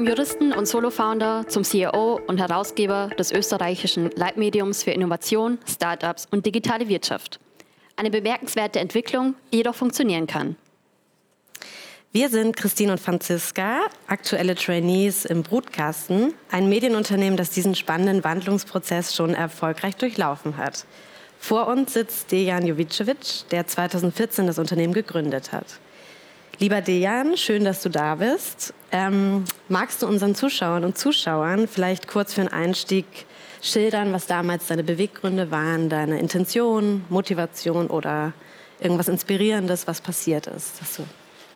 Vom Juristen und Solo-Founder zum CEO und Herausgeber des österreichischen Leitmediums für Innovation, Startups und digitale Wirtschaft. Eine bemerkenswerte Entwicklung, die jedoch funktionieren kann. Wir sind Christine und Franziska, aktuelle Trainees im Brutkasten, ein Medienunternehmen, das diesen spannenden Wandlungsprozess schon erfolgreich durchlaufen hat. Vor uns sitzt Dejan Jovicevic, der 2014 das Unternehmen gegründet hat. Lieber Dejan, schön, dass du da bist. Ähm, magst du unseren Zuschauern und Zuschauern vielleicht kurz für einen Einstieg schildern, was damals deine Beweggründe waren, deine Intention, Motivation oder irgendwas Inspirierendes, was passiert ist?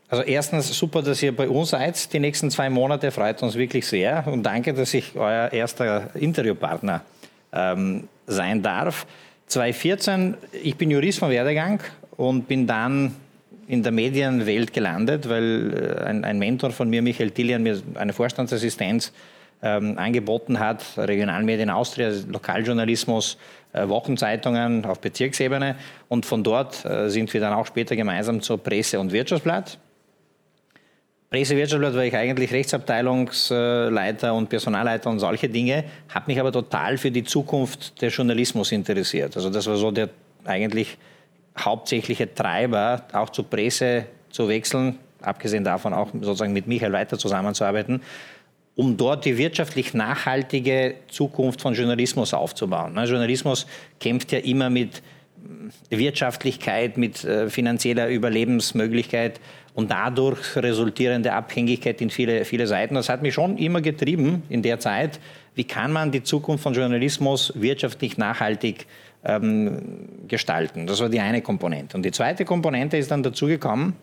Also erstens super, dass ihr bei uns seid. Die nächsten zwei Monate freut uns wirklich sehr und danke, dass ich euer erster Interviewpartner ähm, sein darf. 2014, ich bin Jurist vom Werdegang und bin dann in der Medienwelt gelandet, weil äh, ein, ein Mentor von mir, Michael Tillian, mir eine Vorstandsassistenz ähm, angeboten hat, Regionalmedien Austria, Lokaljournalismus, äh, Wochenzeitungen auf Bezirksebene. Und von dort äh, sind wir dann auch später gemeinsam zur Presse- und Wirtschaftsblatt. Presse- und Wirtschaftsblatt war ich eigentlich Rechtsabteilungsleiter und Personalleiter und solche Dinge, habe mich aber total für die Zukunft des Journalismus interessiert. Also das war so der eigentlich hauptsächliche Treiber, auch zur Presse zu wechseln, abgesehen davon auch sozusagen mit Michael weiter zusammenzuarbeiten, um dort die wirtschaftlich nachhaltige Zukunft von Journalismus aufzubauen. Ne, Journalismus kämpft ja immer mit Wirtschaftlichkeit, mit äh, finanzieller Überlebensmöglichkeit und dadurch resultierende Abhängigkeit in viele, viele Seiten. Das hat mich schon immer getrieben in der Zeit. Wie kann man die Zukunft von Journalismus wirtschaftlich nachhaltig ähm, gestalten. Das war die eine Komponente. Und die zweite Komponente ist dann dazugekommen,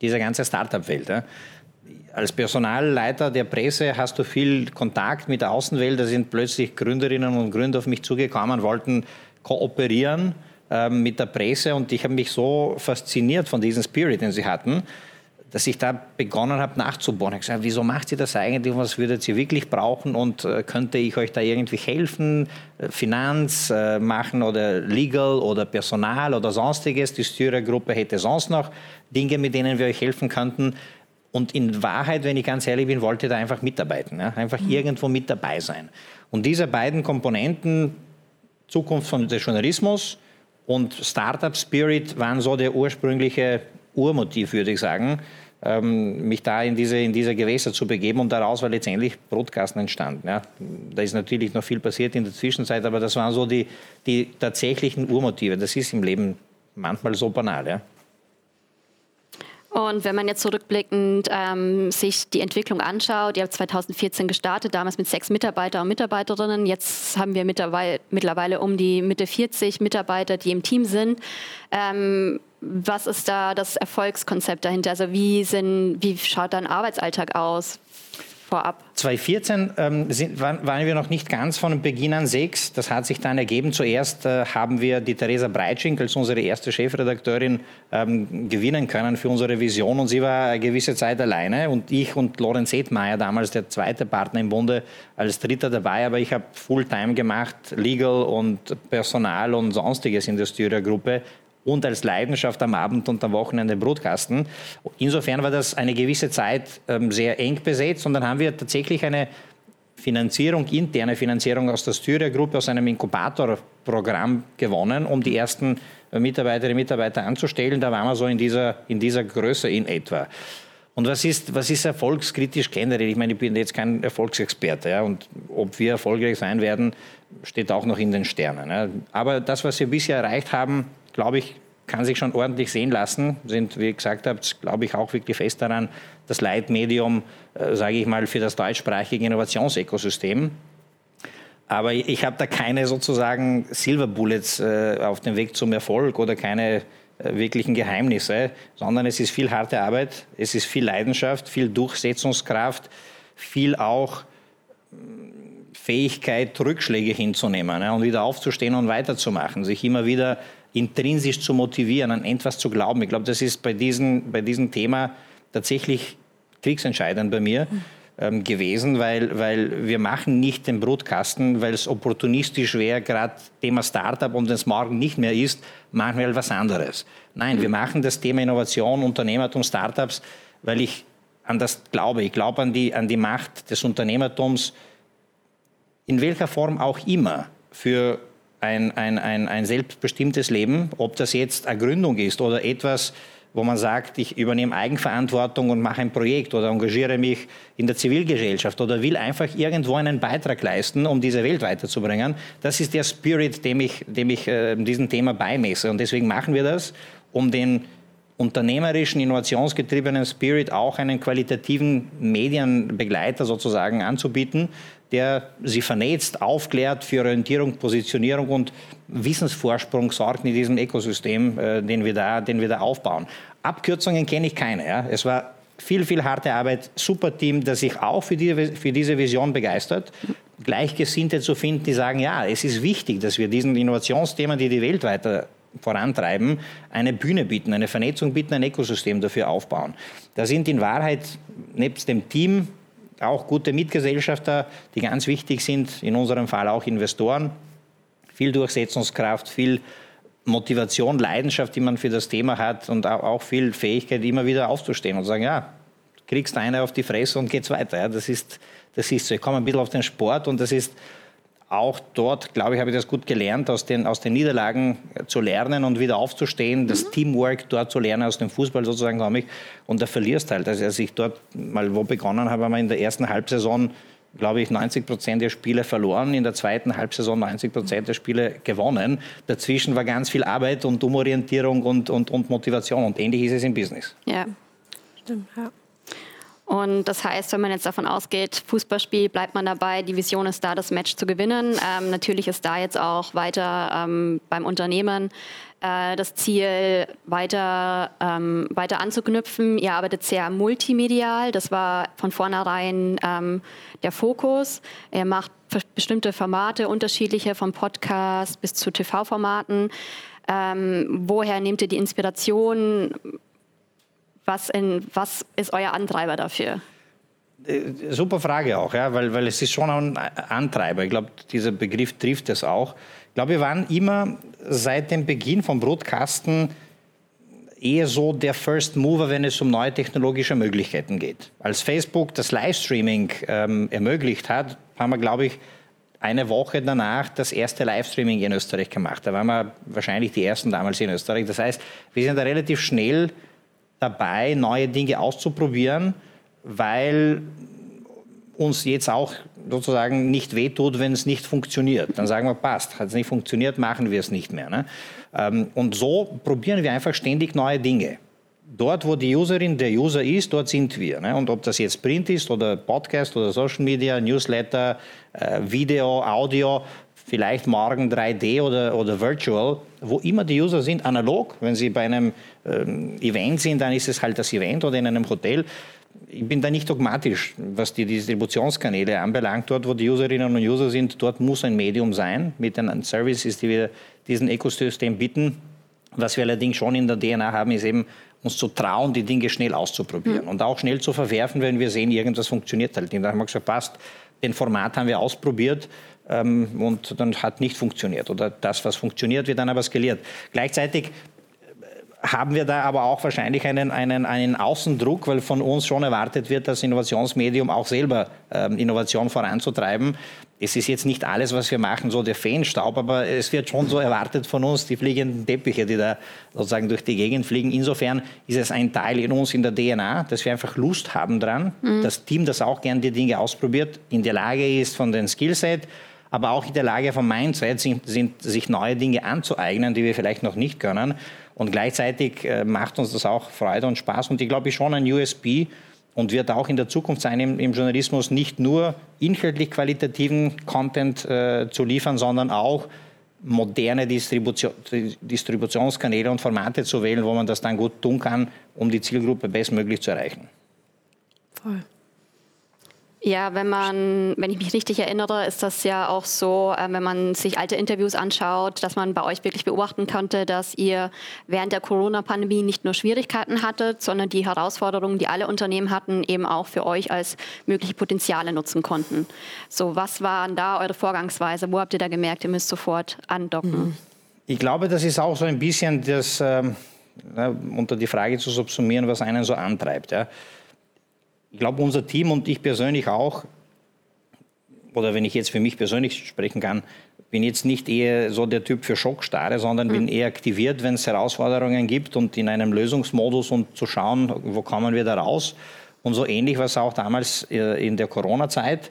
diese ganze Startup-Welt. Ja. Als Personalleiter der Presse hast du viel Kontakt mit der Außenwelt. Da sind plötzlich Gründerinnen und Gründer auf mich zugekommen, wollten kooperieren ähm, mit der Presse und ich habe mich so fasziniert von diesem Spirit, den sie hatten, dass ich da begonnen habe nachzubohren. Ich gesagt, wieso macht ihr das eigentlich? Was würdet ihr wirklich brauchen? Und äh, könnte ich euch da irgendwie helfen? Äh, Finanz äh, machen oder Legal oder Personal oder sonstiges? Die Styrer-Gruppe hätte sonst noch Dinge, mit denen wir euch helfen könnten. Und in Wahrheit, wenn ich ganz ehrlich bin, wollte da einfach mitarbeiten, ja? einfach mhm. irgendwo mit dabei sein. Und diese beiden Komponenten, Zukunft von des Journalismus und Startup Spirit, waren so der ursprüngliche Urmotiv, würde ich sagen, ähm, mich da in diese, in diese Gewässer zu begeben und daraus war letztendlich Brotkasten entstanden. Ja. Da ist natürlich noch viel passiert in der Zwischenzeit, aber das waren so die, die tatsächlichen Urmotive. Das ist im Leben manchmal so banal. Ja. Und wenn man jetzt zurückblickend ähm, sich die Entwicklung anschaut, ihr habt 2014 gestartet, damals mit sechs Mitarbeiter und Mitarbeiterinnen. Jetzt haben wir mittlerweile, um die Mitte 40 Mitarbeiter, die im Team sind. Ähm, was ist da das Erfolgskonzept dahinter? Also wie, sind, wie schaut dein Arbeitsalltag aus? vorab? 2014 ähm, sind, waren, waren, wir noch nicht ganz von Beginn an sechs. Das hat sich dann ergeben. Zuerst äh, haben wir die Theresa Breitschink als unsere erste Chefredakteurin ähm, gewinnen können für unsere Vision. Und sie war eine gewisse Zeit alleine. Und ich und Lorenz Edmeier, damals der zweite Partner im Bunde, als dritter dabei. Aber ich habe Fulltime gemacht, Legal und Personal und sonstiges in der Styria-Gruppe und als Leidenschaft am Abend und am Wochenende Brotkasten. Insofern war das eine gewisse Zeit ähm, sehr eng besetzt und dann haben wir tatsächlich eine Finanzierung, interne Finanzierung aus der Styria-Gruppe, aus einem Inkubatorprogramm gewonnen, um die ersten Mitarbeiterinnen und Mitarbeiter anzustellen. Da waren wir so in dieser, in dieser Größe in etwa. Und was ist, was ist erfolgskritisch generell? Ich meine, ich bin jetzt kein Erfolgsexperte. Ja, und ob wir erfolgreich sein werden, steht auch noch in den Sternen. Ja. Aber das, was wir bisher erreicht haben, glaube ich, kann sich schon ordentlich sehen lassen. Sind, wie gesagt glaube ich auch wirklich fest daran, das Leitmedium, äh, sage ich mal, für das deutschsprachige Innovationsökosystem. Aber ich habe da keine sozusagen Silver Bullets äh, auf dem Weg zum Erfolg oder keine äh, wirklichen Geheimnisse, sondern es ist viel harte Arbeit, es ist viel Leidenschaft, viel Durchsetzungskraft, viel auch Fähigkeit, Rückschläge hinzunehmen ne, und wieder aufzustehen und weiterzumachen, sich immer wieder intrinsisch zu motivieren, an etwas zu glauben. Ich glaube, das ist bei, diesen, bei diesem Thema tatsächlich kriegsentscheidend bei mir ähm, gewesen, weil, weil wir machen nicht den Brutkasten, weil es opportunistisch wäre, gerade Thema Startup und wenn es morgen nicht mehr ist, machen wir halt was anderes. Nein, wir machen das Thema Innovation, Unternehmertum, Startups, weil ich an das glaube. Ich glaube an die, an die Macht des Unternehmertums, in welcher Form auch immer, für ein, ein, ein, ein selbstbestimmtes Leben, ob das jetzt eine Gründung ist oder etwas, wo man sagt, ich übernehme Eigenverantwortung und mache ein Projekt oder engagiere mich in der Zivilgesellschaft oder will einfach irgendwo einen Beitrag leisten, um diese Welt weiterzubringen. Das ist der Spirit, dem ich, dem ich äh, diesem Thema beimesse. Und deswegen machen wir das, um den unternehmerischen, innovationsgetriebenen Spirit auch einen qualitativen Medienbegleiter sozusagen anzubieten, der sie vernetzt, aufklärt, für Orientierung, Positionierung und Wissensvorsprung sorgt in diesem Ökosystem, äh, den, wir da, den wir da aufbauen. Abkürzungen kenne ich keine. Ja. Es war viel, viel harte Arbeit, super Team, das sich auch für, die, für diese Vision begeistert. Gleichgesinnte zu finden, die sagen, ja, es ist wichtig, dass wir diesen Innovationsthemen, die die Welt weiter vorantreiben, eine Bühne bieten, eine Vernetzung bieten, ein Ökosystem dafür aufbauen. Da sind in Wahrheit nebst dem Team auch gute Mitgesellschafter, die ganz wichtig sind, in unserem Fall auch Investoren, viel Durchsetzungskraft, viel Motivation, Leidenschaft, die man für das Thema hat und auch viel Fähigkeit, immer wieder aufzustehen und zu sagen, ja, kriegst eine auf die Fresse und geht's weiter. Ja, das, ist, das ist so. Ich komme ein bisschen auf den Sport und das ist auch dort, glaube ich, habe ich das gut gelernt, aus den, aus den Niederlagen zu lernen und wieder aufzustehen, das mhm. Teamwork dort zu lernen, aus dem Fußball sozusagen komme ich. Und da verlierst halt. Also als ich dort mal wo begonnen habe, haben wir in der ersten Halbsaison, glaube ich, 90 Prozent der Spiele verloren, in der zweiten Halbsaison 90 Prozent der Spiele gewonnen. Dazwischen war ganz viel Arbeit und Umorientierung und, und, und Motivation. Und ähnlich ist es im Business. Ja, stimmt, ja. Und das heißt, wenn man jetzt davon ausgeht, Fußballspiel, bleibt man dabei, die Vision ist da, das Match zu gewinnen. Ähm, natürlich ist da jetzt auch weiter ähm, beim Unternehmen äh, das Ziel, weiter, ähm, weiter anzuknüpfen. Ihr arbeitet sehr multimedial, das war von vornherein ähm, der Fokus. Ihr macht bestimmte Formate, unterschiedliche, vom Podcast bis zu TV-Formaten. Ähm, woher nehmt ihr die Inspiration? Was, in, was ist euer Antreiber dafür? Äh, super Frage auch, ja, weil, weil es ist schon ein Antreiber. Ich glaube, dieser Begriff trifft es auch. Ich glaube, wir waren immer seit dem Beginn vom Brotkasten eher so der First Mover, wenn es um neue technologische Möglichkeiten geht. Als Facebook das Livestreaming ähm, ermöglicht hat, haben wir, glaube ich, eine Woche danach das erste Livestreaming in Österreich gemacht. Da waren wir wahrscheinlich die ersten damals in Österreich. Das heißt, wir sind da relativ schnell dabei, neue Dinge auszuprobieren, weil uns jetzt auch sozusagen nicht wehtut, wenn es nicht funktioniert. Dann sagen wir, passt, hat es nicht funktioniert, machen wir es nicht mehr. Ne? Ähm, und so probieren wir einfach ständig neue Dinge. Dort, wo die Userin der User ist, dort sind wir. Ne? Und ob das jetzt Print ist oder Podcast oder Social Media, Newsletter, äh, Video, Audio, vielleicht morgen 3D oder, oder Virtual, wo immer die User sind, analog. Wenn sie bei einem ähm, Event sind, dann ist es halt das Event oder in einem Hotel. Ich bin da nicht dogmatisch, was die Distributionskanäle anbelangt. Dort, wo die Userinnen und User sind, dort muss ein Medium sein mit den Services, die wir diesen Ökosystem bieten. Was wir allerdings schon in der DNA haben, ist eben, uns zu trauen, die Dinge schnell auszuprobieren mhm. und auch schnell zu verwerfen, wenn wir sehen, irgendwas funktioniert halt. Da haben wir gesagt, passt, den Format haben wir ausprobiert ähm, und dann hat nicht funktioniert. Oder das, was funktioniert, wird dann aber skaliert. Gleichzeitig haben wir da aber auch wahrscheinlich einen, einen, einen Außendruck, weil von uns schon erwartet wird, das Innovationsmedium auch selber ähm, Innovation voranzutreiben. Es ist jetzt nicht alles, was wir machen, so der Feenstaub, aber es wird schon so erwartet von uns, die fliegenden Teppiche, die da sozusagen durch die Gegend fliegen. Insofern ist es ein Teil in uns, in der DNA, dass wir einfach Lust haben dran. Mhm. Das Team, das auch gern die Dinge ausprobiert, in der Lage ist von den Skillset, aber auch in der Lage vom Mindset sind, sind, sich neue Dinge anzueignen, die wir vielleicht noch nicht können. Und gleichzeitig äh, macht uns das auch Freude und Spaß. Und ich glaube, schon ein USB und wird auch in der Zukunft sein, im, im Journalismus nicht nur inhaltlich qualitativen Content äh, zu liefern, sondern auch moderne Distribution, Distributionskanäle und Formate zu wählen, wo man das dann gut tun kann, um die Zielgruppe bestmöglich zu erreichen. Voll. Ja, wenn man, wenn ich mich richtig erinnere, ist das ja auch so, äh, wenn man sich alte Interviews anschaut, dass man bei euch wirklich beobachten konnte, dass ihr während der Corona-Pandemie nicht nur Schwierigkeiten hattet, sondern die Herausforderungen, die alle Unternehmen hatten, eben auch für euch als mögliche Potenziale nutzen konnten. So, was waren da eure Vorgangsweise? Wo habt ihr da gemerkt, ihr müsst sofort andocken? Mhm. Ich glaube, das ist auch so ein bisschen das, äh, unter die Frage zu subsumieren, was einen so antreibt. Ja ich glaube, unser Team und ich persönlich auch, oder wenn ich jetzt für mich persönlich sprechen kann, bin jetzt nicht eher so der Typ für Schockstarre, sondern mhm. bin eher aktiviert, wenn es Herausforderungen gibt und in einem Lösungsmodus und zu schauen, wo kommen wir da raus. Und so ähnlich war es auch damals äh, in der Corona-Zeit.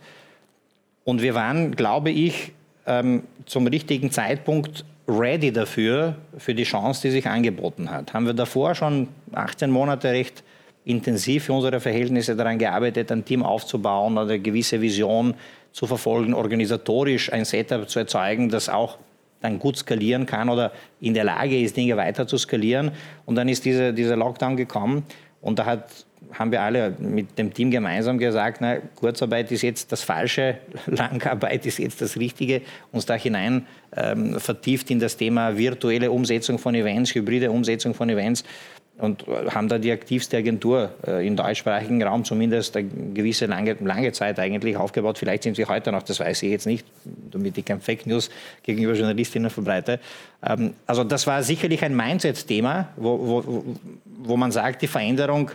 Und wir waren, glaube ich, ähm, zum richtigen Zeitpunkt ready dafür, für die Chance, die sich angeboten hat. Haben wir davor schon 18 Monate recht intensiv für unsere Verhältnisse daran gearbeitet, ein Team aufzubauen eine gewisse Vision zu verfolgen, organisatorisch ein Setup zu erzeugen, das auch dann gut skalieren kann oder in der Lage ist, Dinge weiter zu skalieren. Und dann ist diese, dieser Lockdown gekommen und da hat, haben wir alle mit dem Team gemeinsam gesagt, na, Kurzarbeit ist jetzt das Falsche, Langarbeit ist jetzt das Richtige, uns da hinein ähm, vertieft in das Thema virtuelle Umsetzung von Events, hybride Umsetzung von Events und haben da die aktivste Agentur äh, im deutschsprachigen Raum zumindest eine gewisse lange, lange Zeit eigentlich aufgebaut. Vielleicht sind sie heute noch, das weiß ich jetzt nicht, damit ich kein Fake News gegenüber Journalistinnen verbreite. Ähm, also das war sicherlich ein Mindset-Thema, wo, wo, wo man sagt, die Veränderung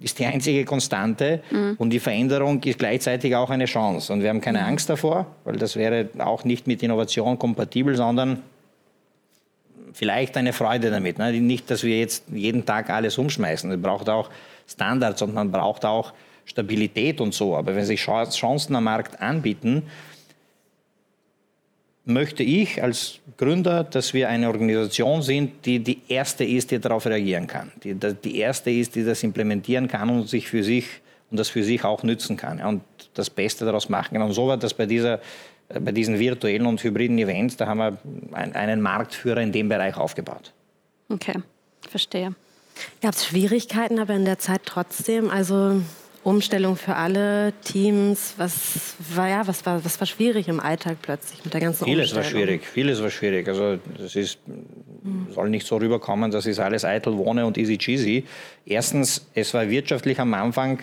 ist die einzige Konstante mhm. und die Veränderung ist gleichzeitig auch eine Chance. Und wir haben keine mhm. Angst davor, weil das wäre auch nicht mit Innovation kompatibel, sondern vielleicht eine Freude damit. Ne? Nicht, dass wir jetzt jeden Tag alles umschmeißen. Es braucht auch Standards und man braucht auch Stabilität und so. Aber wenn sich Chancen am Markt anbieten, möchte ich als Gründer, dass wir eine Organisation sind, die die erste ist, die darauf reagieren kann. Die, die erste ist, die das implementieren kann und sich für sich und das für sich auch nützen kann und das Beste daraus machen kann. Und so war das bei dieser bei diesen virtuellen und hybriden Events, da haben wir einen Marktführer in dem Bereich aufgebaut. Okay, verstehe. Gab es Schwierigkeiten aber in der Zeit trotzdem? Also Umstellung für alle Teams, was war ja, was war, was war schwierig im Alltag plötzlich mit der ganzen Vieles Umstellung? war schwierig, vieles war schwierig. Also das ist, soll nicht so rüberkommen, das ist alles eitel wohne und easy cheesy. Erstens, es war wirtschaftlich am Anfang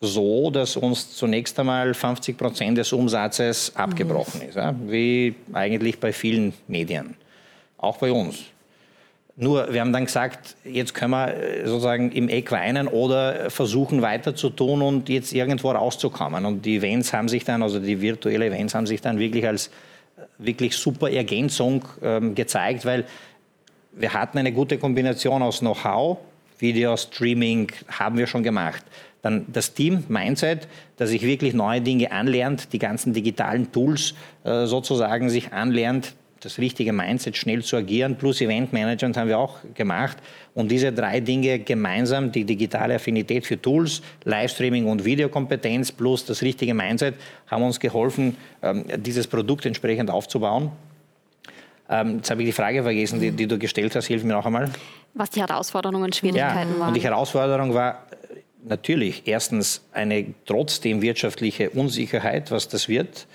so, dass uns zunächst einmal 50 Prozent des Umsatzes abgebrochen ist, ja? wie eigentlich bei vielen Medien, auch bei uns. Nur, wir haben dann gesagt, jetzt können wir äh, sozusagen im Eck weinen oder versuchen weiter zu tun und jetzt irgendwo rauszukommen. Und die Events haben sich dann, also die virtuellen Events haben sich dann wirklich als äh, wirklich super Ergänzung ähm, gezeigt, weil wir hatten eine gute Kombination aus Know-how, Video, Streaming haben wir schon gemacht. Dann das Team, Mindset, das sich wirklich neue Dinge anlernt, die ganzen digitalen Tools äh, sozusagen sich anlernt, das richtige Mindset, schnell zu agieren, plus Eventmanagement haben wir auch gemacht. Und diese drei Dinge gemeinsam, die digitale Affinität für Tools, Livestreaming und Videokompetenz plus das richtige Mindset, haben uns geholfen, ähm, dieses Produkt entsprechend aufzubauen. Ähm, jetzt habe ich die Frage vergessen, die, die, du gestellt hast. Hilf mir noch einmal. Was die Herausforderungen und Schwierigkeiten ja, waren. Und die Herausforderung war natürlich erstens eine trotzdem wirtschaftliche Unsicherheit, was das wird.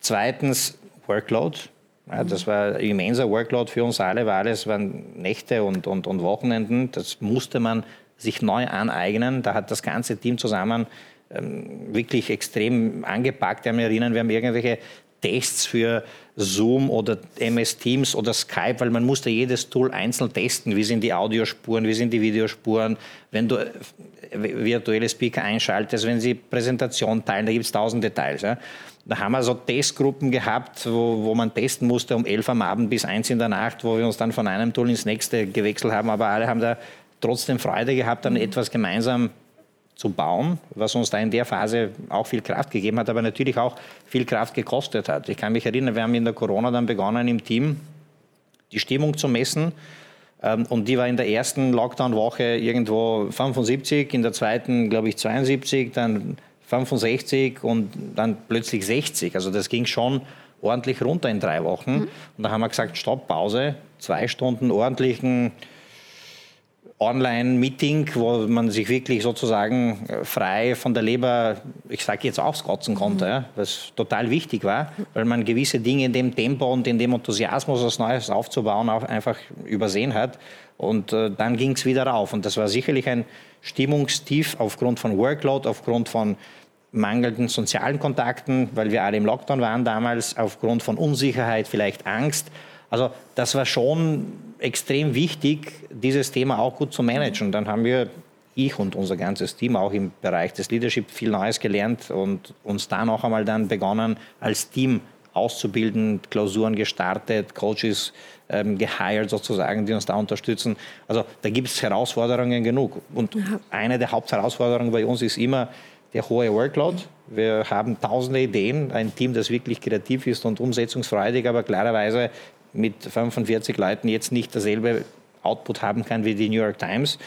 Zweitens Workload. Ja, das war ein immenser Workload für uns alle, weil alles waren Nächte und, und, und Wochenenden. Das musste man sich neu aneignen. Da hat das ganze Team zusammen ähm, wirklich extrem angepackt. Ich erinnern, wir haben irgendwelche Tests für Zoom oder MS Teams oder Skype, weil man musste jedes Tool einzeln testen. Wie sind die Audiospuren, wie sind die Videospuren? Wenn du äh, virtuelle Speaker einschaltest, wenn sie Präsentation teilen, da gibt es tausend Details. Ja. Da haben wir so Testgruppen gehabt, wo, wo man testen musste um elf am Abend bis eins in der Nacht, wo wir uns dann von einem Tool ins nächste gewechselt haben. Aber alle haben da trotzdem Freude gehabt, dann etwas gemeinsam zu bauen, was uns da in der Phase auch viel Kraft gegeben hat, aber natürlich auch viel Kraft gekostet hat. Ich kann mich erinnern, wir haben in der Corona dann begonnen im Team die Stimmung zu messen. Ähm, und die war in der ersten Lockdown-Woche irgendwo 75, in der zweiten, glaube ich, 72, dann 65 und dann plötzlich 60. Also das ging schon ordentlich runter in drei Wochen. Mhm. Und da haben wir gesagt, Stopp, Pause, zwei Stunden ordentlichen Online-Meeting, wo man sich wirklich sozusagen äh, frei von der Leber, ich sage jetzt auskotzen konnte, mhm. was total wichtig war, weil man gewisse Dinge in dem Tempo und in dem Enthusiasmus, was Neues aufzubauen, auch einfach übersehen hat. Und äh, dann ging es wieder rauf. Und das war sicherlich ein Stimmungstief aufgrund von Workload, aufgrund von mangelnden sozialen Kontakten, weil wir alle im Lockdown waren damals, aufgrund von Unsicherheit, vielleicht Angst. Also das war schon extrem wichtig, dieses Thema auch gut zu managen. Dann haben wir ich und unser ganzes Team auch im Bereich des Leadership viel Neues gelernt und uns da noch einmal dann begonnen, als Team auszubilden, Klausuren gestartet, Coaches ähm, gehired sozusagen, die uns da unterstützen. Also da gibt es Herausforderungen genug. Und ja. eine der Hauptherausforderungen bei uns ist immer der hohe Workload. Wir haben tausende Ideen, ein Team, das wirklich kreativ ist und umsetzungsfreudig, aber klarerweise mit 45 Leuten jetzt nicht dasselbe Output haben kann wie die New York Times.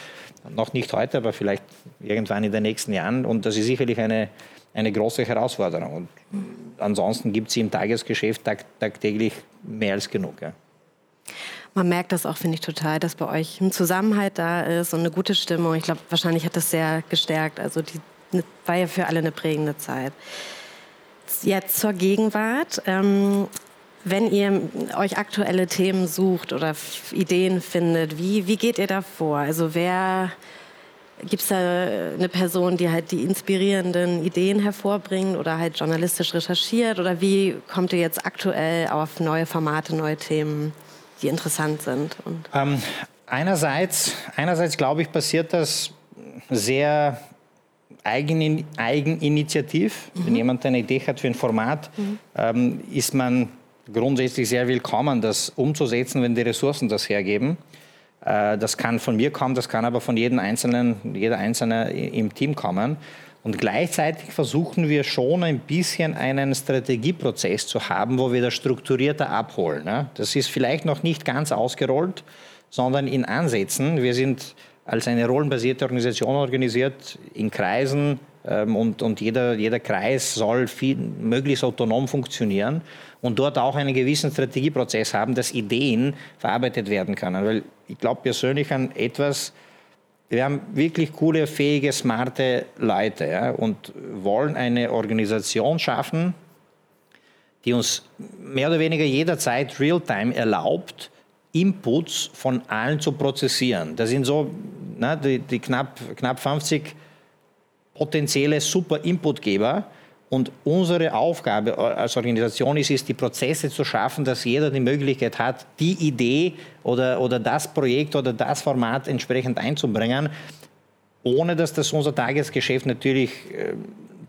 Noch nicht heute, aber vielleicht irgendwann in den nächsten Jahren. Und das ist sicherlich eine, eine große Herausforderung. Und ansonsten gibt es im Tagesgeschäft tag, tagtäglich mehr als genug. Ja. Man merkt das auch, finde ich, total, dass bei euch ein Zusammenhalt da ist und eine gute Stimmung. Ich glaube, wahrscheinlich hat das sehr gestärkt. Also die war ja für alle eine prägende Zeit. Jetzt zur Gegenwart. Ähm, wenn ihr euch aktuelle Themen sucht oder Ideen findet, wie, wie geht ihr da vor? Also wer gibt es da eine Person, die halt die inspirierenden Ideen hervorbringt oder halt journalistisch recherchiert? Oder wie kommt ihr jetzt aktuell auf neue Formate, neue Themen, die interessant sind? Ähm, einerseits, einerseits glaube ich, passiert das sehr eigen, eigeninitiativ. Mhm. Wenn jemand eine Idee hat für ein Format, mhm. ähm, ist man grundsätzlich sehr willkommen, das umzusetzen, wenn die Ressourcen das hergeben. Äh, das kann von mir kommen, das kann aber von jedem Einzelnen, jeder Einzelne im Team kommen. Und gleichzeitig versuchen wir schon ein bisschen einen Strategieprozess zu haben, wo wir das strukturierter abholen. Ne? Das ist vielleicht noch nicht ganz ausgerollt, sondern in Ansätzen. Wir sind als eine rollenbasierte Organisation organisiert in Kreisen und, und jeder, jeder Kreis soll viel, möglichst autonom funktionieren und dort auch einen gewissen Strategieprozess haben, dass Ideen verarbeitet werden können. Weil ich glaube persönlich an etwas, wir haben wirklich coole, fähige, smarte Leute ja, und wollen eine Organisation schaffen, die uns mehr oder weniger jederzeit real-time erlaubt, Inputs von allen zu prozessieren. Das sind so na, die, die knapp, knapp 50 potenzielle super Inputgeber. Und unsere Aufgabe als Organisation ist es, die Prozesse zu schaffen, dass jeder die Möglichkeit hat, die Idee oder, oder das Projekt oder das Format entsprechend einzubringen, ohne dass das unser Tagesgeschäft natürlich äh,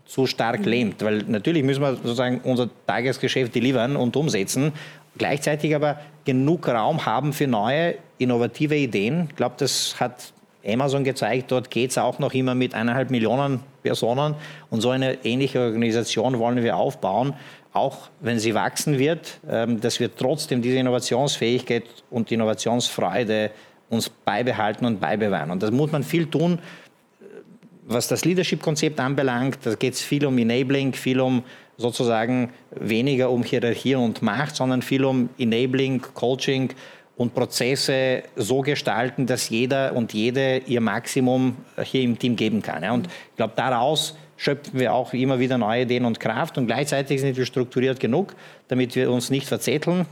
zu stark lähmt. Weil natürlich müssen wir sozusagen unser Tagesgeschäft delivern und umsetzen gleichzeitig aber genug Raum haben für neue, innovative Ideen. Ich glaube, das hat Amazon gezeigt, dort geht es auch noch immer mit eineinhalb Millionen Personen. Und so eine ähnliche Organisation wollen wir aufbauen, auch wenn sie wachsen wird, ähm, dass wir trotzdem diese Innovationsfähigkeit und Innovationsfreude uns beibehalten und beibewahren. Und das muss man viel tun, was das Leadership-Konzept anbelangt. Da geht es viel um Enabling, viel um sozusagen weniger um Hierarchie und Macht, sondern viel um Enabling, Coaching und Prozesse so gestalten, dass jeder und jede ihr Maximum hier im Team geben kann. Und ich glaube, daraus schöpfen wir auch immer wieder neue Ideen und Kraft und gleichzeitig sind wir strukturiert genug, damit wir uns nicht verzetteln.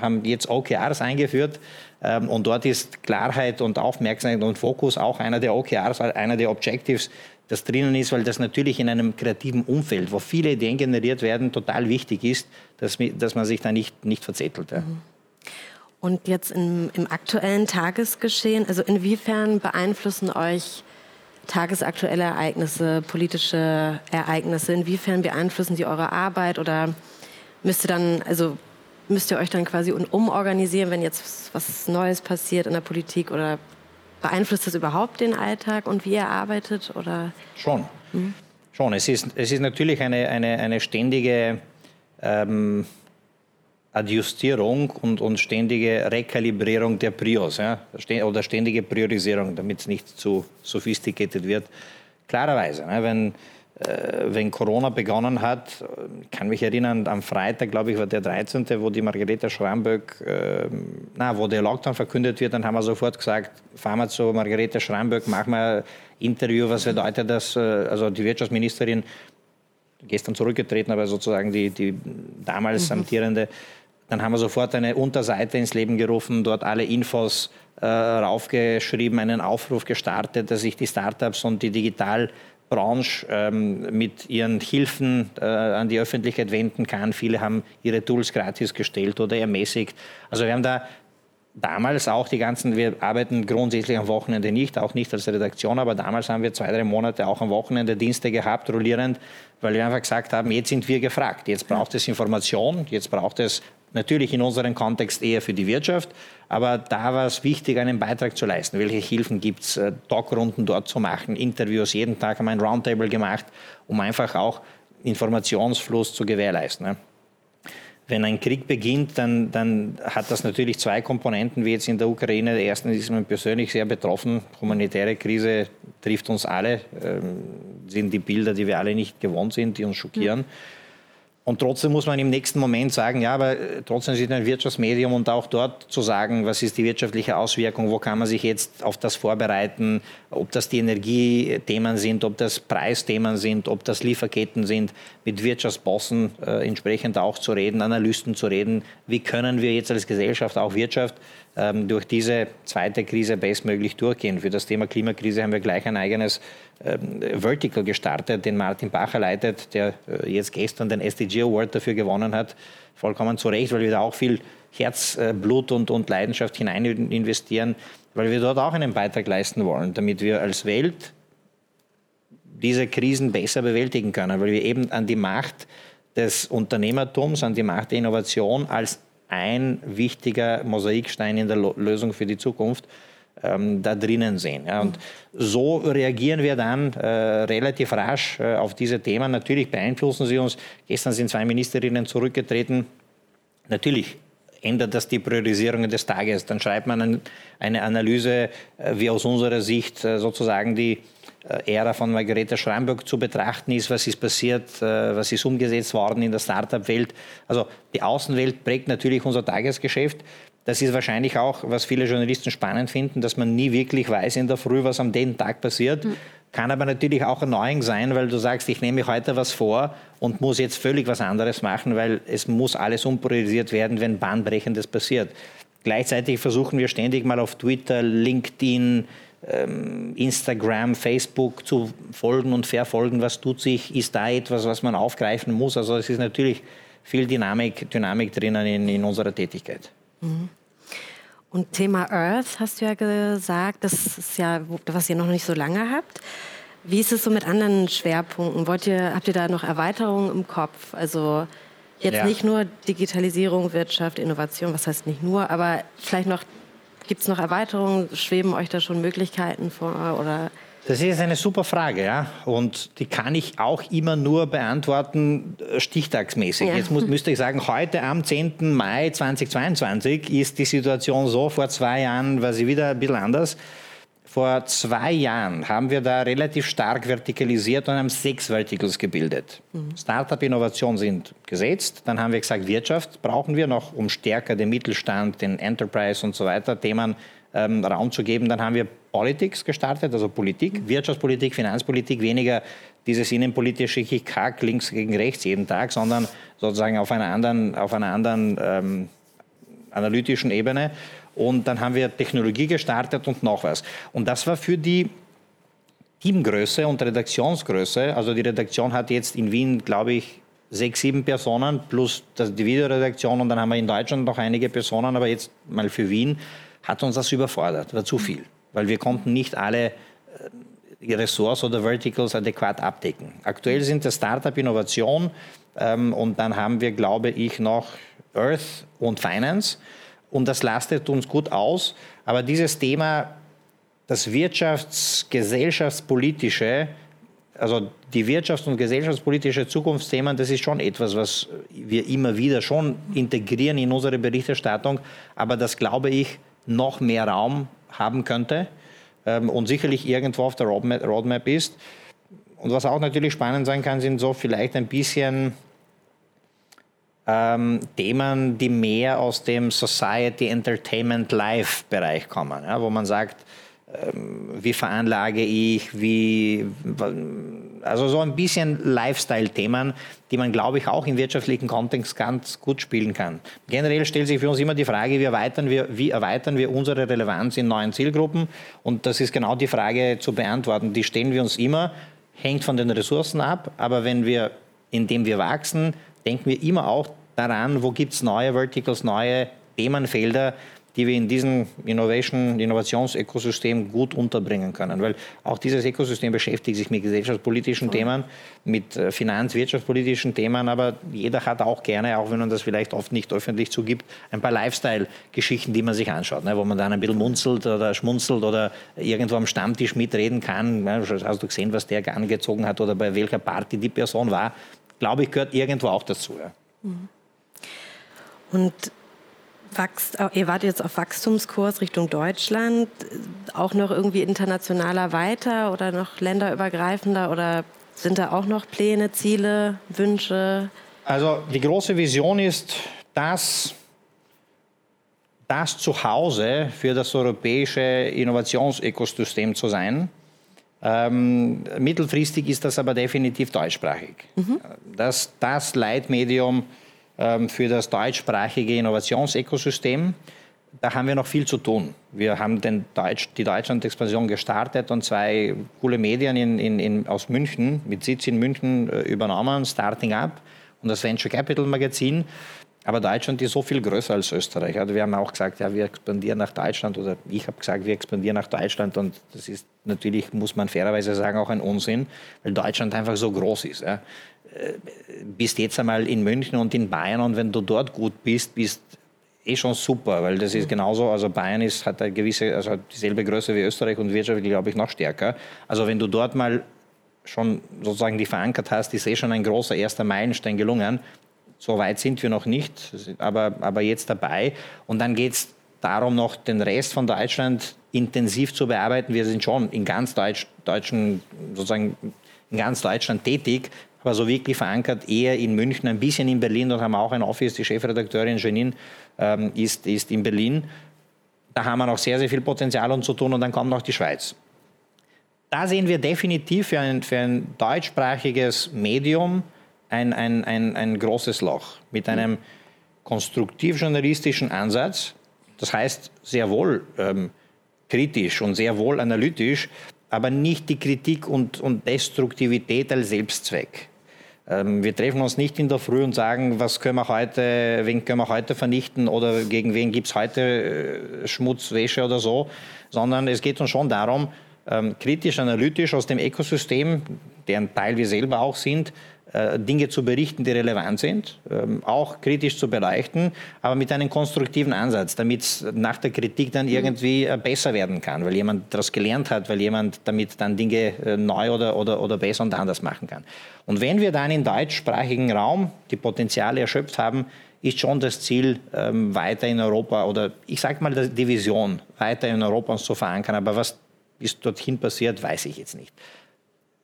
Haben jetzt OKRs eingeführt ähm, und dort ist Klarheit und Aufmerksamkeit und Fokus auch einer der OKRs, einer der Objectives, das drinnen ist, weil das natürlich in einem kreativen Umfeld, wo viele Ideen generiert werden, total wichtig ist, dass, dass man sich da nicht, nicht verzettelt. Ja. Mhm. Und jetzt im, im aktuellen Tagesgeschehen, also inwiefern beeinflussen euch tagesaktuelle Ereignisse, politische Ereignisse, inwiefern beeinflussen die eure Arbeit oder müsst ihr dann, also müsst ihr euch dann quasi umorganisieren, wenn jetzt was Neues passiert in der Politik oder Beeinflusst das überhaupt den Alltag und wie ihr arbeitet? Oder? Schon. Hm? Schon. Es ist, es ist natürlich eine, eine, eine ständige ähm, Adjustierung und, und ständige Rekalibrierung der Prios ja? oder ständige Priorisierung, damit es nicht zu sophisticated wird. Klarerweise, ne? wenn äh, wenn Corona begonnen hat, kann mich erinnern, am Freitag, glaube ich, war der 13., wo die Margarete Schramböck, äh, na, wo der Lockdown verkündet wird, dann haben wir sofort gesagt, fahren wir zu Margarete Schramböck, machen wir Interview, was bedeutet das, äh, also die Wirtschaftsministerin, gestern zurückgetreten, aber sozusagen die, die damals mhm. amtierende, dann haben wir sofort eine Unterseite ins Leben gerufen, dort alle Infos äh, raufgeschrieben, einen Aufruf gestartet, dass sich die Startups und die Digital- Branche ähm, mit ihren Hilfen äh, an die Öffentlichkeit wenden kann. Viele haben ihre Tools gratis gestellt oder ermäßigt. Also wir haben da damals auch die ganzen, wir arbeiten grundsätzlich am Wochenende nicht, auch nicht als Redaktion, aber damals haben wir zwei, drei Monate auch am Wochenende Dienste gehabt, rollierend, weil wir einfach gesagt haben, jetzt sind wir gefragt, jetzt braucht es Information, jetzt braucht es natürlich in unserem Kontext eher für die Wirtschaft, aber da war es wichtig, einen Beitrag zu leisten. Welche Hilfen gibt es, äh, Talkrunden dort zu machen, Interviews, jeden Tag haben wir ein Roundtable gemacht, um einfach auch Informationsfluss zu gewährleisten. Wenn ein Krieg beginnt, dann, dann, hat das natürlich zwei Komponenten, wie jetzt in der Ukraine. Der erste ist man persönlich sehr betroffen. Humanitäre Krise trifft uns alle, ähm, sind die Bilder, die wir alle nicht gewohnt sind, die uns schockieren. Mhm. Und trotzdem muss man im nächsten Moment sagen, ja, aber trotzdem ist es ein Wirtschaftsmedium und auch dort zu sagen, was ist die wirtschaftliche Auswirkung, wo kann man sich jetzt auf das vorbereiten, ob das die Energiethemen sind, ob das Preisthemen sind, ob das Lieferketten sind, mit Wirtschaftsbossen äh, entsprechend auch zu reden, Analysten zu reden, wie können wir jetzt als Gesellschaft, auch Wirtschaft, ähm, durch diese zweite Krise bestmöglich durchgehen. Für das Thema Klimakrise haben wir gleich ein eigenes Vertical gestartet, den Martin Bacher leitet, der äh, jetzt gestern den SDG Award dafür gewonnen hat. Vollkommen zu Recht, weil wir da auch viel Herzblut und, und Leidenschaft hinein investieren, weil wir dort auch einen Beitrag leisten wollen, damit wir als Welt diese Krisen besser bewältigen können, weil wir eben an die Macht des Unternehmertums, an die Macht der Innovation als ein wichtiger Mosaikstein in der Lösung für die Zukunft ähm, da drinnen sehen. Ja. Und so reagieren wir dann äh, relativ rasch äh, auf diese Themen. Natürlich beeinflussen sie uns. Gestern sind zwei Ministerinnen zurückgetreten. Natürlich ändert das die Priorisierungen des Tages. Dann schreibt man eine Analyse, äh, wie aus unserer Sicht äh, sozusagen die äh, Ära von Margareta Schramberg zu betrachten ist, was ist passiert, was ist umgesetzt worden in der Startup-Welt. Also die Außenwelt prägt natürlich unser Tagesgeschäft. Das ist wahrscheinlich auch, was viele Journalisten spannend finden, dass man nie wirklich weiß in der Früh, was am den Tag passiert. Mhm. Kann aber natürlich auch erneuend sein, weil du sagst, ich nehme heute was vor und muss jetzt völlig was anderes machen, weil es muss alles umpriorisiert werden, wenn Bahnbrechendes passiert. Gleichzeitig versuchen wir ständig mal auf Twitter, LinkedIn, ähm, Instagram, Facebook zu folgen und verfolgen, was tut sich, ist da etwas, was man aufgreifen muss. Also es ist natürlich viel Dynamik, Dynamik drinnen in, in unserer Tätigkeit. Mhm. Und Thema Earth hast du ja gesagt, das ist ja, was ihr noch nicht so lange habt. Wie ist es so mit anderen Schwerpunkten? Wollt ihr, habt ihr da noch Erweiterungen im Kopf? Also jetzt ja. nicht nur Digitalisierung, Wirtschaft, Innovation, was heißt nicht nur, aber vielleicht noch, gibt es noch Erweiterungen? Schweben euch da schon Möglichkeiten vor? Oder das ist eine super Frage, ja. Und die kann ich auch immer nur beantworten, äh, stichtagsmäßig. Ja. Jetzt muss, müsste ich sagen, heute am 10. Mai 2022 ist die Situation so, vor zwei Jahren war sie wieder ein bisschen anders. Vor zwei Jahren haben wir da relativ stark vertikalisiert und haben sechs Verticals gebildet. Mhm. Startup-Innovation sind gesetzt. Dann haben wir gesagt, Wirtschaft brauchen wir noch, um stärker den Mittelstand, den Enterprise und so weiter Themen ähm, Raum zu geben. Dann haben wir Politics gestartet, also Politik, Wirtschaftspolitik, Finanzpolitik, weniger dieses innenpolitische Kack links gegen rechts jeden Tag, sondern sozusagen auf einer anderen, auf einer anderen ähm, analytischen Ebene. Und dann haben wir Technologie gestartet und noch was. Und das war für die Teamgröße und Redaktionsgröße, also die Redaktion hat jetzt in Wien, glaube ich, sechs, sieben Personen plus die Videoredaktion. Und dann haben wir in Deutschland noch einige Personen, aber jetzt mal für Wien hat uns das überfordert, war zu viel, weil wir konnten nicht alle äh, Ressorts oder Verticals adäquat abdecken. Aktuell sind das Startup Innovation ähm, und dann haben wir, glaube ich, noch Earth und Finance und das lastet uns gut aus. Aber dieses Thema, das Wirtschafts-, Gesellschaftspolitische, also die wirtschafts- und gesellschaftspolitische Zukunftsthemen, das ist schon etwas, was wir immer wieder schon integrieren in unsere Berichterstattung. Aber das, glaube ich, noch mehr Raum haben könnte ähm, und sicherlich irgendwo auf der Roadmap, Roadmap ist. Und was auch natürlich spannend sein kann, sind so vielleicht ein bisschen ähm, Themen, die mehr aus dem Society Entertainment Live Bereich kommen, ja, wo man sagt, ähm, wie veranlage ich, wie, also so ein bisschen Lifestyle-Themen, die man, glaube ich, auch im wirtschaftlichen Kontext ganz gut spielen kann. Generell stellt sich für uns immer die Frage, wie erweitern wir, wie erweitern wir unsere Relevanz in neuen Zielgruppen? Und das ist genau die Frage zu beantworten. Die stellen wir uns immer, hängt von den Ressourcen ab, aber wenn wir, indem wir wachsen, denken wir immer auch daran, wo gibt es neue Verticals, neue Themenfelder, die wir in diesem Innovation, Innovationsökosystem gut unterbringen können. Weil auch dieses Ökosystem beschäftigt sich mit gesellschaftspolitischen Themen, mit äh, finanz-, wirtschaftspolitischen Themen, aber jeder hat auch gerne, auch wenn man das vielleicht oft nicht öffentlich zugibt, ein paar Lifestyle-Geschichten, die man sich anschaut, ne, wo man dann ein bisschen munzelt oder schmunzelt oder irgendwo am Stammtisch mitreden kann. Ne, hast du gesehen, was der angezogen hat oder bei welcher Party die Person war? Glaube ich, gehört irgendwo auch dazu. Ja. Mhm. Und Wachst, ihr wart jetzt auf Wachstumskurs Richtung Deutschland, auch noch irgendwie internationaler weiter oder noch länderübergreifender oder sind da auch noch Pläne, Ziele, Wünsche? Also die große Vision ist, dass das Zuhause für das europäische Innovationsökosystem zu sein. Ähm, mittelfristig ist das aber definitiv deutschsprachig. Mhm. Das, das Leitmedium ähm, für das deutschsprachige Innovationsökosystem. Da haben wir noch viel zu tun. Wir haben den Deutsch, die Deutschland-Expansion gestartet und zwei coole Medien in, in, in, aus München, mit Sitz in München, äh, übernommen, Starting Up und das Venture Capital Magazin. Aber Deutschland ist so viel größer als Österreich. Also wir haben auch gesagt, ja, wir expandieren nach Deutschland oder ich habe gesagt, wir expandieren nach Deutschland und das ist natürlich, muss man fairerweise sagen, auch ein Unsinn, weil Deutschland einfach so groß ist. Ja. Äh, bist jetzt einmal in München und in Bayern und wenn du dort gut bist, bist eh schon super, weil das ist mhm. genauso, also Bayern ist, hat eine gewisse, also dieselbe Größe wie Österreich und wirtschaftlich, glaube ich, noch stärker. Also wenn du dort mal schon sozusagen die verankert hast, ist eh schon ein großer erster Meilenstein gelungen. So weit sind wir noch nicht, aber, aber jetzt dabei. Und dann geht es darum, noch den Rest von Deutschland intensiv zu bearbeiten. Wir sind schon in ganz Deutsch, deutschen, sozusagen in ganz Deutschland tätig, aber so wirklich verankert eher in München, ein bisschen in Berlin. Dort haben wir auch ein Office. Die Chefredakteurin Janine ähm, ist, ist in Berlin. Da haben wir noch sehr, sehr viel Potenzial um zu tun und dann kommt noch die Schweiz. Da sehen wir definitiv für ein, für ein deutschsprachiges Medium ein, ein, ein, ein großes Loch mit einem konstruktiv-journalistischen Ansatz. Das heißt sehr wohl ähm, kritisch und sehr wohl analytisch, aber nicht die Kritik und, und Destruktivität als Selbstzweck. Ähm, wir treffen uns nicht in der Früh und sagen, was können wir heute, wen können wir heute vernichten oder gegen wen gibt es heute äh, Schmutzwäsche oder so, sondern es geht uns schon darum, ähm, kritisch, analytisch aus dem Ökosystem, deren Teil wir selber auch sind, Dinge zu berichten, die relevant sind, ähm, auch kritisch zu beleuchten, aber mit einem konstruktiven Ansatz, damit es nach der Kritik dann irgendwie äh, besser werden kann, weil jemand daraus gelernt hat, weil jemand damit dann Dinge äh, neu oder, oder, oder besser und anders machen kann. Und wenn wir dann im deutschsprachigen Raum die Potenziale erschöpft haben, ist schon das Ziel, ähm, weiter in Europa oder ich sage mal die Vision, weiter in Europa uns zu verankern. Aber was bis dorthin passiert, weiß ich jetzt nicht.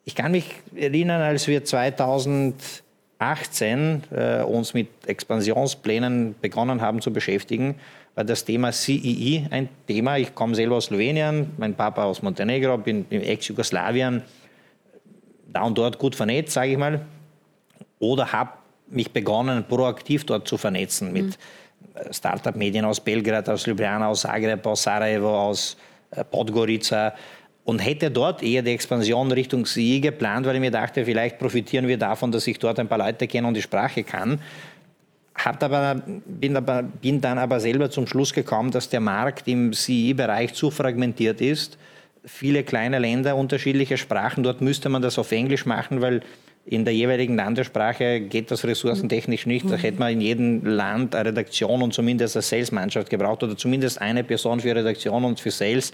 Ich kann mich erinnern, als wir 2018 äh, uns mit Expansionsplänen begonnen haben zu beschäftigen, war das Thema CEE e ein Thema. Ich komme selber aus Slowenien, mein Papa aus Montenegro, bin im Ex-Jugoslawien da und dort gut vernetzt, sage ich mal. Oder habe mich begonnen, proaktiv dort zu vernetzen mit mhm. Startup-Medien aus Belgrad, aus Ljubljana, aus Zagreb, aus Sarajevo, aus äh, Podgorica und hätte dort eher die Expansion Richtung Sie geplant, weil ich mir dachte, vielleicht profitieren wir davon, dass ich dort ein paar Leute kenne und die Sprache kann. aber, bin, aber, bin dann aber selber zum Schluss gekommen, dass der Markt im CE-Bereich zu fragmentiert ist. Viele kleine Länder, unterschiedliche Sprachen. Dort müsste man das auf Englisch machen, weil in der jeweiligen Landessprache geht das ressourcentechnisch nicht. Da hätte man in jedem Land eine Redaktion und zumindest eine Salesmannschaft gebraucht oder zumindest eine Person für Redaktion und für Sales.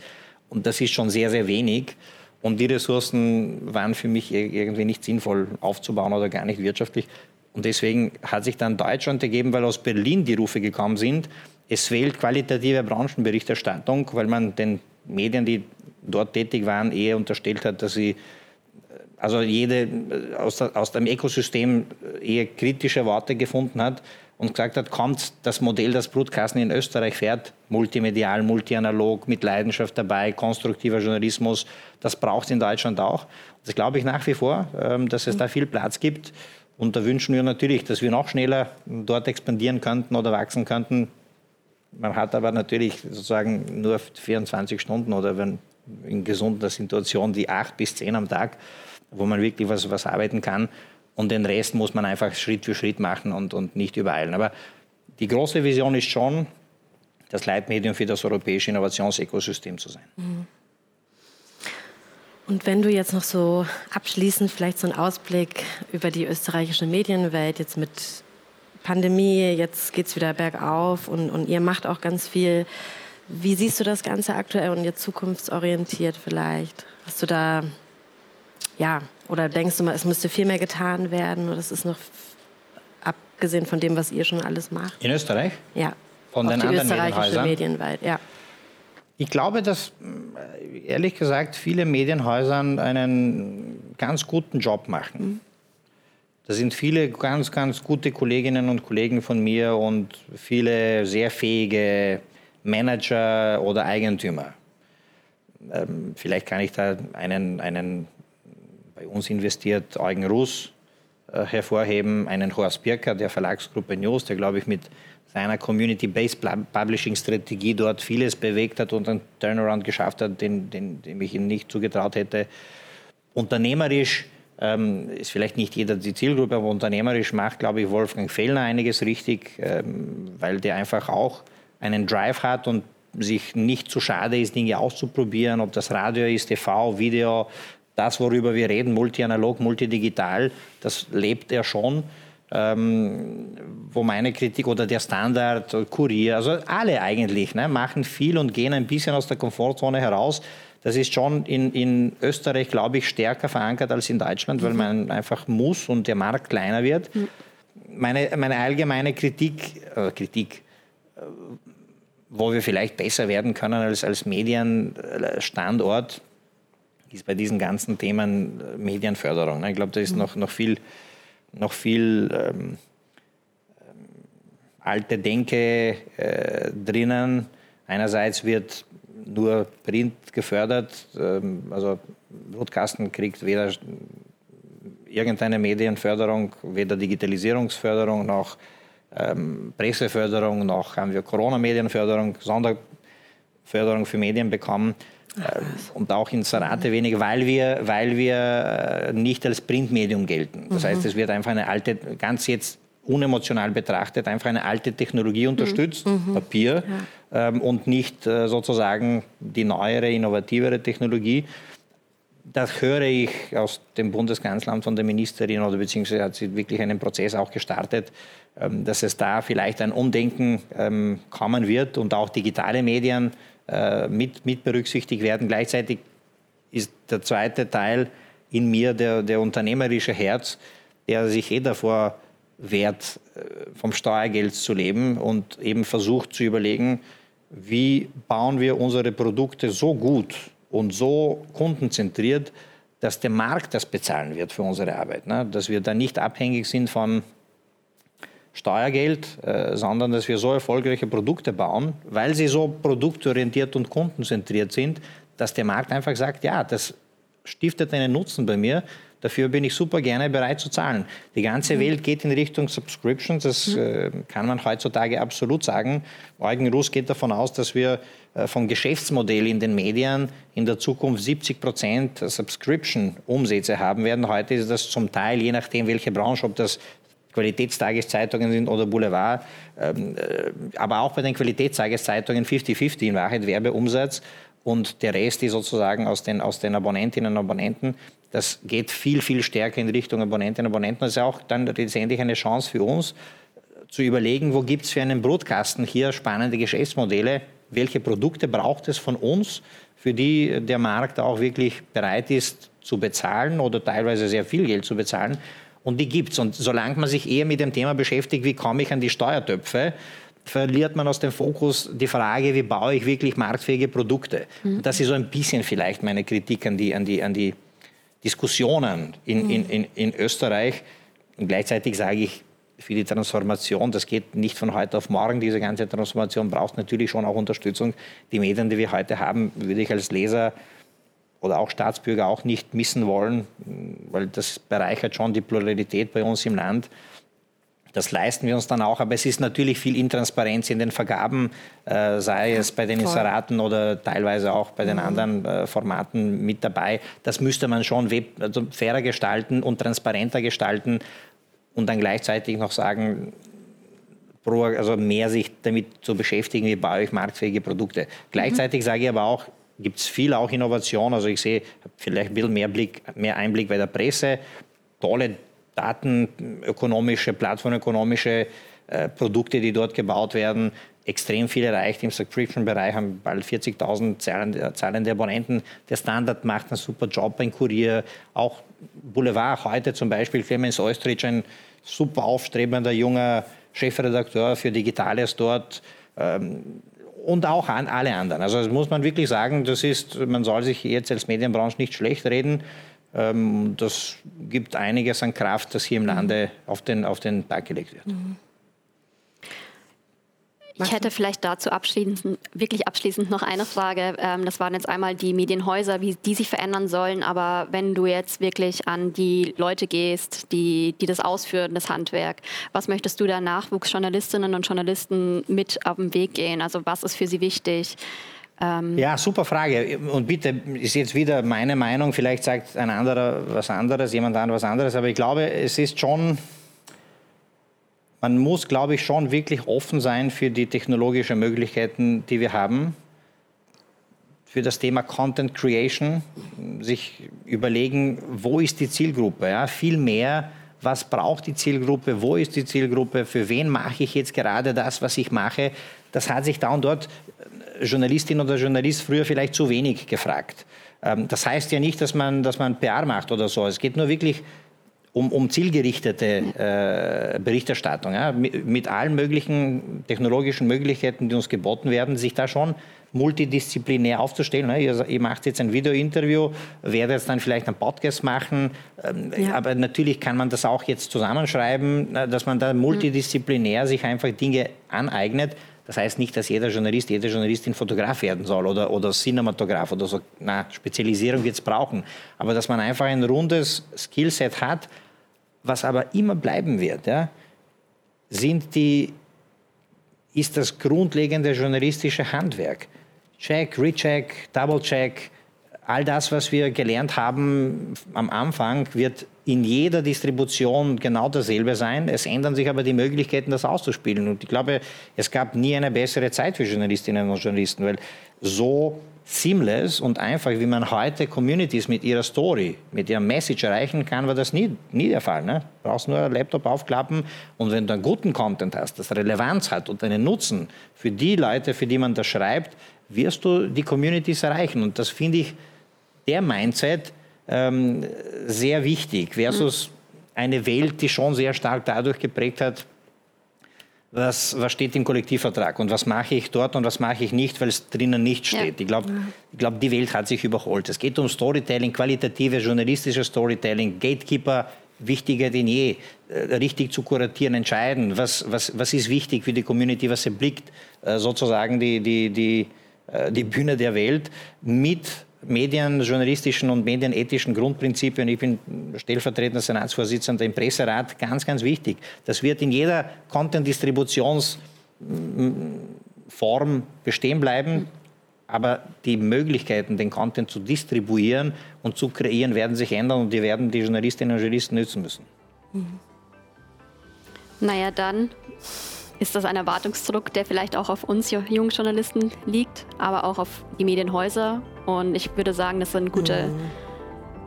Und das ist schon sehr, sehr wenig. Und die Ressourcen waren für mich irgendwie nicht sinnvoll aufzubauen oder gar nicht wirtschaftlich. Und deswegen hat sich dann Deutschland ergeben, weil aus Berlin die Rufe gekommen sind. Es fehlt qualitative Branchenberichterstattung, weil man den Medien, die dort tätig waren, eher unterstellt hat, dass sie also jede aus, aus dem Ökosystem eher kritische Worte gefunden hat und gesagt hat, kommt das Modell, das Brutkasten in Österreich fährt, multimedial, multianalog, mit Leidenschaft dabei, konstruktiver Journalismus, das braucht es in Deutschland auch. Das glaube ich nach wie vor, ähm, dass es da viel Platz gibt. Und da wünschen wir natürlich, dass wir noch schneller dort expandieren könnten oder wachsen könnten. Man hat aber natürlich sozusagen nur 24 Stunden oder wenn in gesunder Situation die acht bis zehn am Tag, wo man wirklich was, was arbeiten kann. Und den Rest muss man einfach Schritt für Schritt machen und, und nicht übereilen. Aber die große Vision ist schon, das Leitmedium für das europäische Innovationsökosystem zu sein. Mhm. Und wenn du jetzt noch so abschließend vielleicht so einen Ausblick über die österreichische Medienwelt jetzt mit Pandemie, jetzt geht es wieder bergauf und, und ihr macht auch ganz viel. Wie siehst du das Ganze aktuell und jetzt zukunftsorientiert vielleicht? Hast du da, ja, oder denkst du mal, es müsste viel mehr getan werden oder es ist noch abgesehen von dem, was ihr schon alles macht? In Österreich? Ja. Von den die anderen österreichische Medienwelt, ja. Ich glaube, dass ehrlich gesagt viele Medienhäuser einen ganz guten Job machen. Mhm. Da sind viele ganz, ganz gute Kolleginnen und Kollegen von mir und viele sehr fähige Manager oder Eigentümer. Ähm, vielleicht kann ich da einen, einen bei uns investiert Eugen Russ äh, hervorheben, einen Horst Birker der Verlagsgruppe News, der glaube ich mit seiner Community-Based Publishing-Strategie dort vieles bewegt hat und einen Turnaround geschafft hat, den, den, dem ich ihm nicht zugetraut hätte. Unternehmerisch ähm, ist vielleicht nicht jeder die Zielgruppe, aber unternehmerisch macht, glaube ich, Wolfgang Fellner einiges richtig, ähm, weil der einfach auch einen Drive hat und sich nicht zu schade ist, Dinge auszuprobieren, ob das Radio ist, TV, Video, das, worüber wir reden, multianalog, multidigital, das lebt er schon ähm, wo meine Kritik oder der Standard, Kurier, also alle eigentlich, ne, machen viel und gehen ein bisschen aus der Komfortzone heraus. Das ist schon in, in Österreich, glaube ich, stärker verankert als in Deutschland, weil mhm. man einfach muss und der Markt kleiner wird. Mhm. Meine, meine allgemeine Kritik, äh, Kritik, äh, wo wir vielleicht besser werden können als, als Medienstandort, ist bei diesen ganzen Themen äh, Medienförderung. Ne? Ich glaube, da ist noch, noch viel noch viel ähm, ähm, alte Denke äh, drinnen. Einerseits wird nur Print gefördert, ähm, also Broadcasten kriegt weder irgendeine Medienförderung, weder Digitalisierungsförderung noch ähm, Presseförderung, noch haben wir Corona-Medienförderung, Sonderförderung für Medien bekommen. Äh, und auch in Sarate wenig, weil wir, weil wir äh, nicht als Printmedium gelten. Das mhm. heißt, es wird einfach eine alte, ganz jetzt unemotional betrachtet, einfach eine alte Technologie unterstützt, mhm. mhm. Papier, ja. ähm, und nicht äh, sozusagen die neuere, innovativere Technologie. Das höre ich aus dem Bundeskanzleramt von der Ministerin oder beziehungsweise hat sie wirklich einen Prozess auch gestartet, ähm, dass es da vielleicht ein Umdenken ähm, kommen wird und auch digitale Medien äh, mit, mit berücksichtigt werden. Gleichzeitig ist der zweite Teil in mir der, der unternehmerische Herz, der sich eh davor wehrt, äh, vom Steuergeld zu leben und eben versucht zu überlegen, wie bauen wir unsere Produkte so gut und so kundenzentriert, dass der Markt das bezahlen wird für unsere Arbeit. Ne? Dass wir da nicht abhängig sind von Steuergeld, äh, sondern dass wir so erfolgreiche Produkte bauen, weil sie so produktorientiert und kundenzentriert sind, dass der Markt einfach sagt, ja, das stiftet einen Nutzen bei mir, dafür bin ich super gerne bereit zu zahlen. Die ganze mhm. Welt geht in Richtung Subscriptions, das mhm. äh, kann man heutzutage absolut sagen. Eugen Russ geht davon aus, dass wir äh, vom Geschäftsmodell in den Medien in der Zukunft 70 Prozent Subscription-Umsätze haben werden. Heute ist das zum Teil, je nachdem welche Branche, ob das Qualitätstageszeitungen sind oder Boulevard, ähm, äh, aber auch bei den Qualitätstageszeitungen 50-50 in Wahrheit Werbeumsatz und der Rest ist sozusagen aus den, aus den Abonnentinnen und Abonnenten. Das geht viel, viel stärker in Richtung Abonnentinnen und Abonnenten. Das ist auch dann letztendlich eine Chance für uns, zu überlegen, wo gibt es für einen Brotkasten hier spannende Geschäftsmodelle, welche Produkte braucht es von uns, für die der Markt auch wirklich bereit ist zu bezahlen oder teilweise sehr viel Geld zu bezahlen und die gibt es. Und solange man sich eher mit dem Thema beschäftigt, wie komme ich an die Steuertöpfe, verliert man aus dem Fokus die Frage, wie baue ich wirklich marktfähige Produkte. Mhm. Das ist so ein bisschen vielleicht meine Kritik an die, an die, an die Diskussionen in, mhm. in, in, in Österreich. Und gleichzeitig sage ich, für die Transformation, das geht nicht von heute auf morgen, diese ganze Transformation braucht natürlich schon auch Unterstützung. Die Medien, die wir heute haben, würde ich als Leser oder auch Staatsbürger auch nicht missen wollen, weil das bereichert schon die Pluralität bei uns im Land. Das leisten wir uns dann auch, aber es ist natürlich viel Intransparenz in den Vergaben, äh, sei es bei den Inseraten oder teilweise auch bei den mhm. anderen äh, Formaten mit dabei. Das müsste man schon web also fairer gestalten und transparenter gestalten und dann gleichzeitig noch sagen, also mehr sich damit zu beschäftigen, wie baue ich marktfähige Produkte. Gleichzeitig mhm. sage ich aber auch, gibt es viel auch Innovation. Also ich sehe vielleicht ein bisschen mehr, Blick, mehr Einblick bei der Presse, tolle datenökonomische, plattformökonomische äh, Produkte, die dort gebaut werden, extrem viel erreicht im Subscription-Bereich, haben bald 40.000 zahlende, zahlende Abonnenten. Der Standard macht einen super Job beim Kurier. Auch Boulevard heute zum Beispiel, Clemens Oestrich, ein super aufstrebender junger Chefredakteur für Digitales dort. Ähm, und auch an alle anderen. Also das muss man wirklich sagen, das ist, man soll sich jetzt als Medienbranche nicht schlecht reden. Ähm, das gibt einiges an Kraft, das hier im Lande auf den, auf den Tag gelegt wird. Mhm. Ich hätte vielleicht dazu abschließend, wirklich abschließend noch eine Frage. Ähm, das waren jetzt einmal die Medienhäuser, wie die sich verändern sollen. Aber wenn du jetzt wirklich an die Leute gehst, die, die das ausführen, das Handwerk, was möchtest du da Nachwuchsjournalistinnen und Journalisten mit auf den Weg gehen? Also was ist für sie wichtig? Ähm ja, super Frage. Und bitte, ist jetzt wieder meine Meinung. Vielleicht sagt ein anderer was anderes, jemand anderes was anderes. Aber ich glaube, es ist schon man muss, glaube ich, schon wirklich offen sein für die technologischen Möglichkeiten, die wir haben. Für das Thema Content Creation, sich überlegen, wo ist die Zielgruppe? Ja? Viel mehr, was braucht die Zielgruppe, wo ist die Zielgruppe, für wen mache ich jetzt gerade das, was ich mache. Das hat sich da und dort äh, Journalistin oder Journalist früher vielleicht zu wenig gefragt. Ähm, das heißt ja nicht, dass man, dass man PR macht oder so. Es geht nur wirklich um, um zielgerichtete äh, Berichterstattung, ja, mit, mit, allen möglichen technologischen Möglichkeiten, die uns geboten werden, sich da schon multidisziplinär aufzustellen. Ne? Ihr, ihr, macht jetzt ein Videointerview, werdet jetzt dann vielleicht einen Podcast machen, ähm, ja. aber natürlich kann man das auch jetzt zusammenschreiben, dass man da multidisziplinär sich einfach Dinge aneignet. Das heißt nicht, dass jeder Journalist, jede Journalistin Fotograf werden soll oder, oder Cinematograf oder so. Na, Spezialisierung wird es brauchen. Aber dass man einfach ein rundes Skillset hat, was aber immer bleiben wird, ja, sind die, ist das grundlegende journalistische Handwerk. Check, Recheck, Double-Check, all das, was wir gelernt haben am Anfang, wird in jeder Distribution genau dasselbe sein. Es ändern sich aber die Möglichkeiten, das auszuspielen. Und ich glaube, es gab nie eine bessere Zeit für Journalistinnen und Journalisten, weil so seamless und einfach, wie man heute Communities mit ihrer Story, mit ihrem Message erreichen kann, war das nie, nie der Fall. Ne? Du brauchst nur einen Laptop aufklappen und wenn du einen guten Content hast, das Relevanz hat und einen Nutzen für die Leute, für die man das schreibt, wirst du die Communities erreichen. Und das finde ich der Mindset ähm, sehr wichtig versus eine Welt, die schon sehr stark dadurch geprägt hat, was, was steht im Kollektivvertrag und was mache ich dort und was mache ich nicht, weil es drinnen nicht steht. Ja. Ich glaube, ich glaub, die Welt hat sich überholt. Es geht um Storytelling, qualitative journalistische Storytelling, Gatekeeper wichtiger denn je, äh, richtig zu kuratieren, entscheiden, was, was, was ist wichtig für die Community, was erblickt äh, sozusagen die, die, die, äh, die Bühne der Welt mit medienjournalistischen und medienethischen Grundprinzipien. Ich bin stellvertretender Senatsvorsitzender im Presserat, ganz, ganz wichtig. Das wird in jeder Content-Distributionsform bestehen bleiben. Aber die Möglichkeiten, den Content zu distribuieren und zu kreieren, werden sich ändern und die werden die Journalistinnen und Journalisten nützen müssen. Mhm. Naja, dann ist das ein Erwartungsdruck, der vielleicht auch auf uns jungen Journalisten liegt, aber auch auf die Medienhäuser. Und ich würde sagen, das sind gute mhm.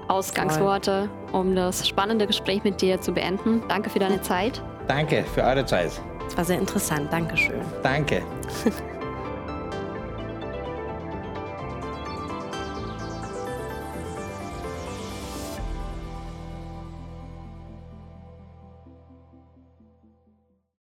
Ausgangsworte, um das spannende Gespräch mit dir zu beenden. Danke für deine Zeit. Danke für eure Zeit. Es war sehr interessant. Dankeschön. Danke.